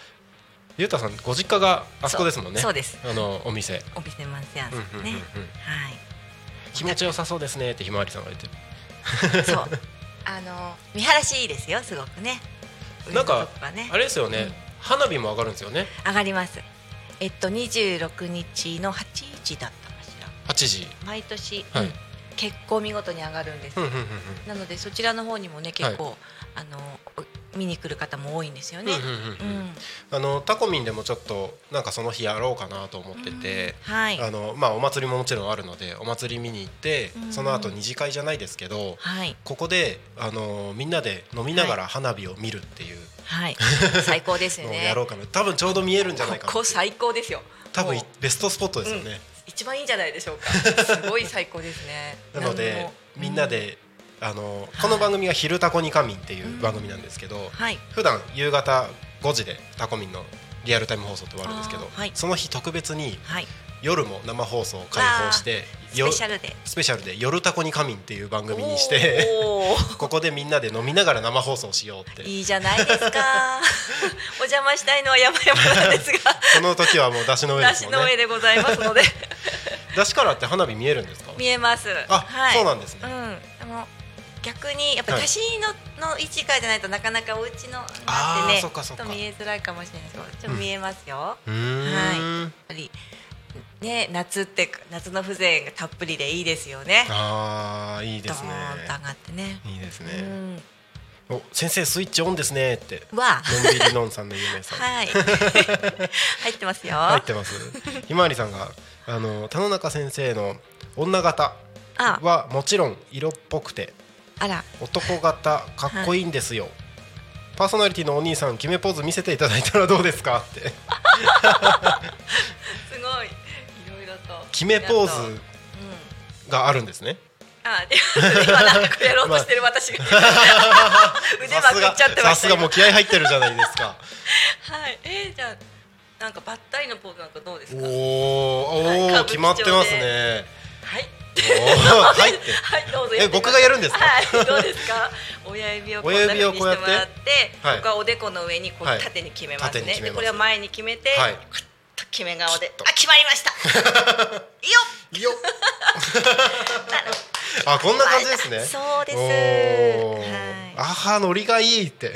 ゆうたさんご実家があそこですもんねそうですあのお店お店マンセアンさうんうんうんうんんね。はい。気持ちよさそうですねってひまわりさんが言ってるそう。あの見晴らしいいですよ、すごくね。なんかねあれですよね、うん花火も上がるんですよね上がります。えっと二十六日の八時だった。8時。毎年、はい。うん結構見事に上がるんです。うんうんうんうん。なのでそちらの方にもね結構、あのお見に来る方も多いんですよね。うんうんうんうん。あのタコミンでもちょっとなんかその日やろうかなと思ってて、はい。あのまあお祭りももちろんあるのでお祭り見に行って、うん。その後二次会じゃないですけど、はい。ここであのみんなで飲みながら花火を見るっていう。はい。最高ですよね。やろうかな、多分ちょうど見えるんじゃないかなここ最高ですよ。多分ベストスポットですよね、一番いいんじゃないでしょうか。すごい最高ですね。なのでみんな、で、あのこの番組が「昼タコに神」っていう番組なんですけど、うんはい。普段夕方5時でタコミンのリアルタイム放送って終わるんですけど、はい。その日特別にはい夜も生放送を開放してスよペシャルで。スペシャルで「夜タコに仮眠」っていう番組にして ここでみんなで飲みながら生放送しようって。いいじゃないですか。お邪魔したいのは山々なんですが。その時はもう出汁の上ですもんね。梨の上でございますので。出汁からって花火見えるんですか？見えます。あはい、そうなんですね。うん。でも逆にやっぱはい。梨のの位置からじゃないとなかなかお家のなんてねちょっと見えづらいかもしれないですけどちょっと見えますよ、うーん、やっぱりね夏って夏の風情がたっぷりでいいですよね。ああいいですね。ドーンと上がってね。いいですね、うん。お先生スイッチオンですね。って。わのんびりのんさんの夢さん。はい。入ってますよ。入ってます。ひまわりさんがあの田野中先生の女型あ。はもちろん色っぽくてあら。男型かっこいいんですよ、パーソナリティのお兄さん決めポーズ見せていただいたらどうですかって 決めポーう。ん。ズがあるんですね。あで 今なんかやろうとしてる私が 腕まくっちゃってましたさすがもう気合入ってるじゃないですか。はい。えー、じゃあなんかバッタリのポーズなんかどうですおかはいーおはいー決まってますね。はい。おー入って。はいどうぞえ僕がやるんですか？はいどうですか？親指をこんな風にしてもらって？親指をこうやってはい。僕はおでこの上にこうはい。縦に決めますね,、縦に決めます。でこれは前に決めて、はい決め顔で。あ決まりました。いいよ。いいよ。あこんな感じですね。そうです。はい。あはノリがいいって。は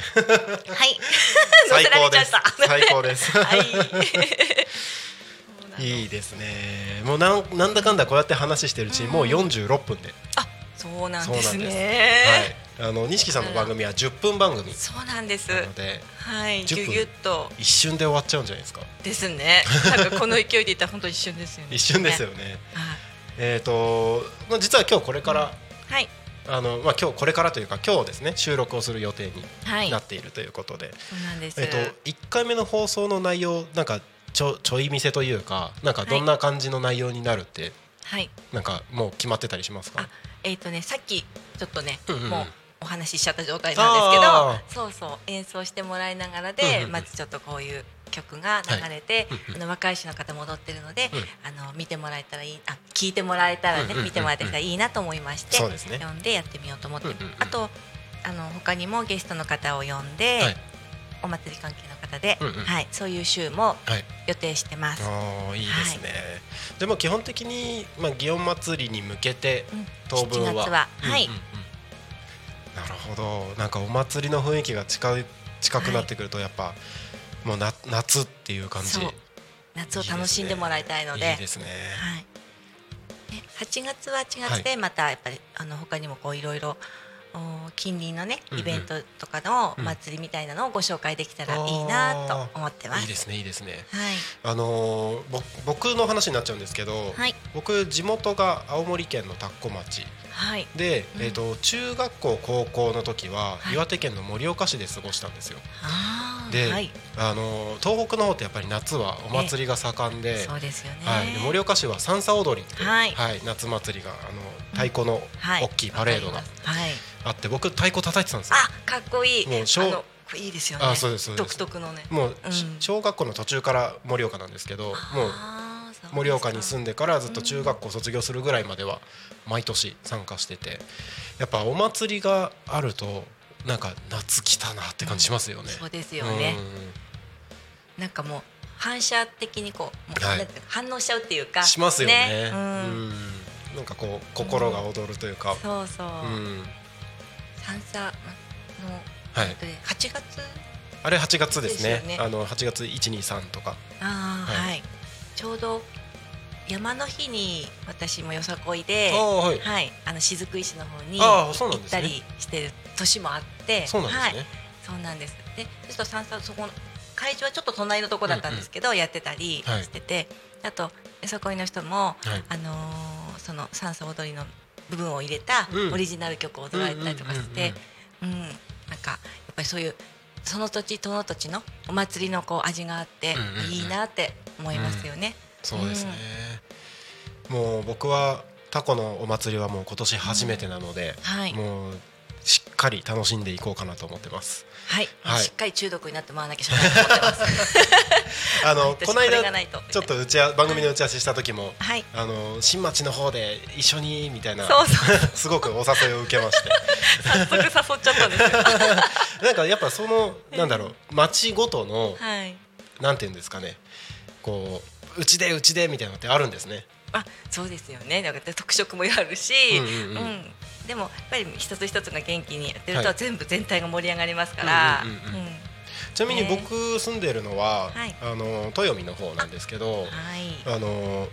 い。最高です。最高です。はい。いいですね。もうなんなんだかんだこうやって話してるうちにもう46分で、あそうなんですね。はい。あの錦さんの番組は10分番組。そうなんです。なのではい。10分ぎゅぎゅっと。一瞬で終わっちゃうんじゃないですか。ですね。なんかこの勢いでいったら本当一瞬ですよね。一瞬ですよね。はい。えっ、とまあ実は今日これから、はい。あのまあ今日これからというか今日ですね収録をする予定にはい。なっているということで、そうなんです。えっ、と1回目の放送の内容なんかちょちょい見せというかなんかどんな感じの内容になるって、はい。なんかもう決まってたりしますか？あえっ、とねさっきちょっとね、うんうん。もうお話ししちゃった状態なんですけあどそうそう演奏してもらいながらで、うんうんうん。まずちょっとこういう曲が流れて、うんうんあの若い人の方も踊ってるので、うん。あの見てもらえたらいいあ聞いてもらえたらね、うんうん見てもらえたらいいなと思いましてね。呼んでやってみようと思って、うんうんうん。あとあの他にもゲストの方を呼んで、はいお祭り関係の方で、うんうん。はい、そういう週もはい。予定してます。ああいいですね、でも基本的にまあ祇園祭りに向けてうん。当分は。7月は、はいうんうん。うんなるほど。なんかお祭りの雰囲気が近い近くなってくるとやっぱ、もうな夏っていう感じ。夏を楽しんでもらいたいので。いいですね。はい。で8月は8月でまたやっぱりあの他にもこういろいろお近隣のねイベントとかのうん。祭りみたいなのをご紹介できたらいいなと思ってます。いいですねいいですね。はい。あのーぼ僕の話になっちゃうんですけど、はい。僕地元が青森県の田子町。はい。で、うん。えー、と中学校高校の時ははい。岩手県の盛岡市で過ごしたんですよ。で、はい。あのー東北の方ってやっぱり夏はお祭りが盛んで,、そうですよね。はい、で盛岡市は三叉踊りって、はい夏祭りがあの太鼓のはい大きいパレードが。あって僕太鼓叩いてたんですよ。あかっこいい。もう小いいですよね。あそうですそうです独特のね。もう、うん小学校の途中から盛岡なんですけどもう盛岡に住んでからずっと中学校卒業するぐらいまでは毎年参加しててやっぱお祭りがあるとなんか夏来たなって感じしますよね。そうですよね。うんなんかもう反射的にこうは反応しちゃうっていうか。しますよね。ううんんなんかこう心が躍るというか。そうそう。うん。三叉のはい。えっとね8月？あれ8月ですね。ね。あの8月123とか。ああはい。はい、ちょうど山の日に私もよさこいではい。はい。あの雫石の方に行ったりしてる年もあってそうなんですね、はい、そうなんです。でちょっと三叉そこの会場はちょっと隣のとこだったんですけど、やってたりはいしてて、あとよさこいの人もはい。あのーその三叉踊りの部分を入れたうん。オリジナル曲を踊られたりとかして、うんなんかやっぱりそういうその土地その土地のお祭りのこう味があってうんうんうん。いいなって思いますよね。そうですね、もう僕はタコのお祭りはもう今年初めてなので、はい。もうしっかり楽しんでいこうかなと思ってます。はい、はい。しっかり中毒になってもらわなきゃしょうがないと思ってます。あのこの間ちょっと打ち合わ番組の打ち合わせした時も、はい。あの新町の方で一緒にみたいなそうそう すごくお誘いを受けまして。早速誘っちゃったんですよ。なんかやっぱそのなんだろう町ごとのはい。なんていうんですかね。こううちでうちでみたいなのってあるんですね。あ、そうですよね。なんか特色もあるし、うんうん。うんでもやっぱり一つ一つが元気にやってると、はい全部全体が盛り上がりますから。ちなみにね僕住んでるのは、はいあの豊見の方なんですけど、はい。あの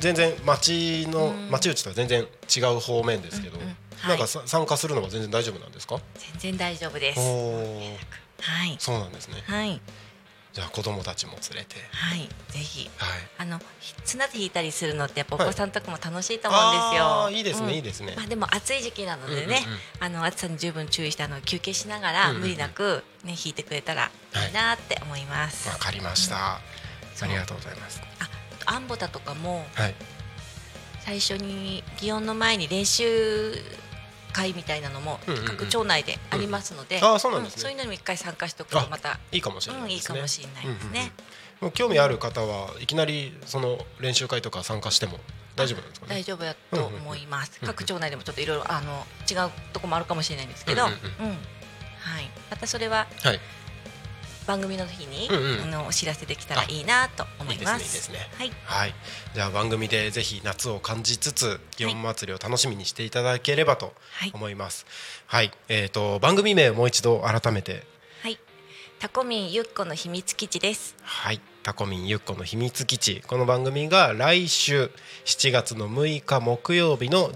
全然町のうん町内とは全然違う方面ですけど、なんか参加するのは全然大丈夫なんですか？全然大丈夫です。はい。そうなんですね。はい。じゃあ子供たちも連れて、はい。ぜひ。はい。あのひ綱で引いたりするのってやっぱおはい子さんとかも楽しいと思うんですよ。あーいいですね、うんいいですね。まあでも暑い時期なのでね、うんうんうんあの暑さに十分注意してあの休憩しながら無理なくね引いてくれたらいいなって思います。わかりました。そうありがとうございます。あ、アンボタとかもはい。最初に祇園の前に練習会みたいなのも各町内でありますので、うんあーそうなんですねそういうのにも一回参加しておくとまたいいかもしれうなんいですね。もしれないですう興味ある方はいきなりその練習会とか参加しても大丈夫なんですかね？大。丈夫だと思います。各町内でもちょっといろいろあの違うとこもあるかもしれないんですけど、はい。またそれははい。番組の日に、うんうんあのお知らせできたらいいなと思います。いいですねいいねはい。はい。じゃあ番組でぜひ夏を感じつつ祇園祭りを楽しみにしていただければとはい思います。はい。えっ、と番組名をもう一度改めてはい。タコミンゆっこの秘密基地です。はい。タコミンゆっこの秘密基地この番組が来週7月の6日木曜日の12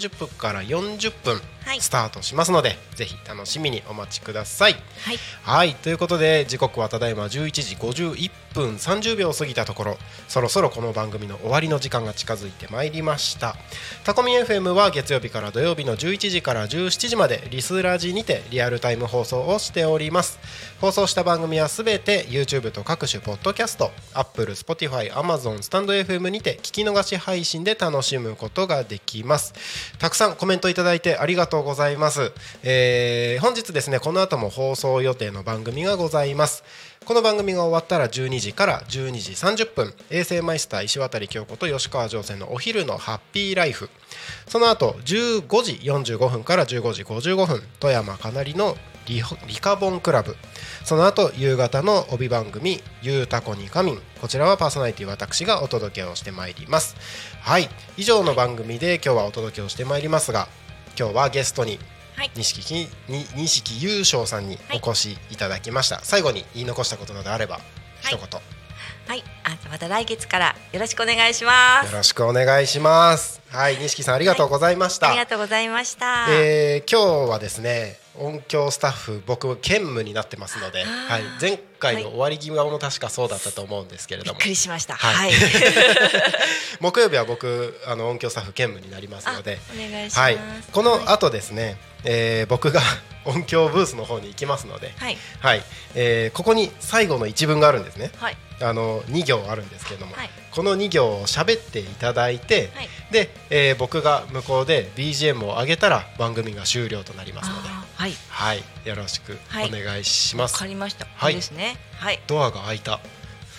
時30分から40分はいスタートしますので、ぜひ楽しみにお待ちください。はい。はいということで時刻はただいま11時51分30秒を過ぎたところそろそろこの番組の終わりの時間が近づいてまいりました。タコミン FM は月曜日から土曜日の11時から17時までリスラジにてリアルタイム放送をしております。放送した番組はすべて YouTube と各種ポッドキャスト Apple、Spotify、Amazon、スタンド FM にて聞き逃し配信で楽しむことができます。たくさんコメントいただいてありがとうございます、えー本日ですねこの後も放送予定の番組がございます。この番組が終わったら12時から12時30分衛星マイスター石渡京子と吉川上船のお昼のハッピーライフ。その後15時45分から15時55分富山かなりのリリカボンクラブ。その後夕方の帯番組「ゆうたこにかみん」こちらはパーソナリティ私がお届けをしてまいります。はい。以上の番組で今日はお届けをしてまいりますが今日はゲストにはい。錦木に錦優勝さんにお越しいただきました、最後に言い残したことなどあれば一言、はい。あ、また来月からよろしくお願いします。よろしくお願いしますはい錦さんありがとうございました、ありがとうございました。えー今日はですね音響スタッフ僕兼務になってますので、はい、前回の終わり際も確かそうだったと思うんですけれどもびっくりしました。はいはい。木曜日は僕あの音響スタッフ兼務になりますのであお願いします。はい、この後ですね、えー僕が音響ブースの方に行きますので、はい。はいえーここに最後の一文があるんですねはい。あの2行あるんですけれども、はいこの2行を喋っていただいて、はいで、えー僕が向こうで BGM を上げたら番組が終了となりますので、はい。はい、よろしくはいお願いします。わかりました。はいですね。はい。ドアが開いた。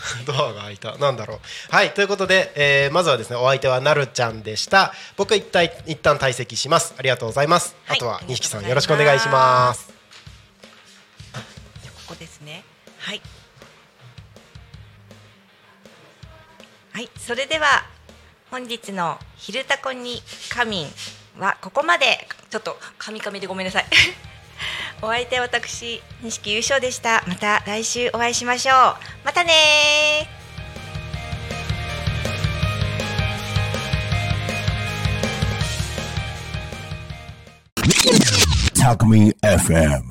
ドアが開いた。なんだろう。はい、ということで、えーまずはですね、お相手はなるちゃんでした。僕一体一旦退席します。ありがとうございます。はいあとはありがとうございます錦さんよろしくお願いします。じゃあここですね。はい。はい、それでは本日の昼タコに仮眠はここまで。ちょっとカミカミでごめんなさい。お相手は私錦優勝でした。また来週お会いしましょう。またねー。Talk Me FM.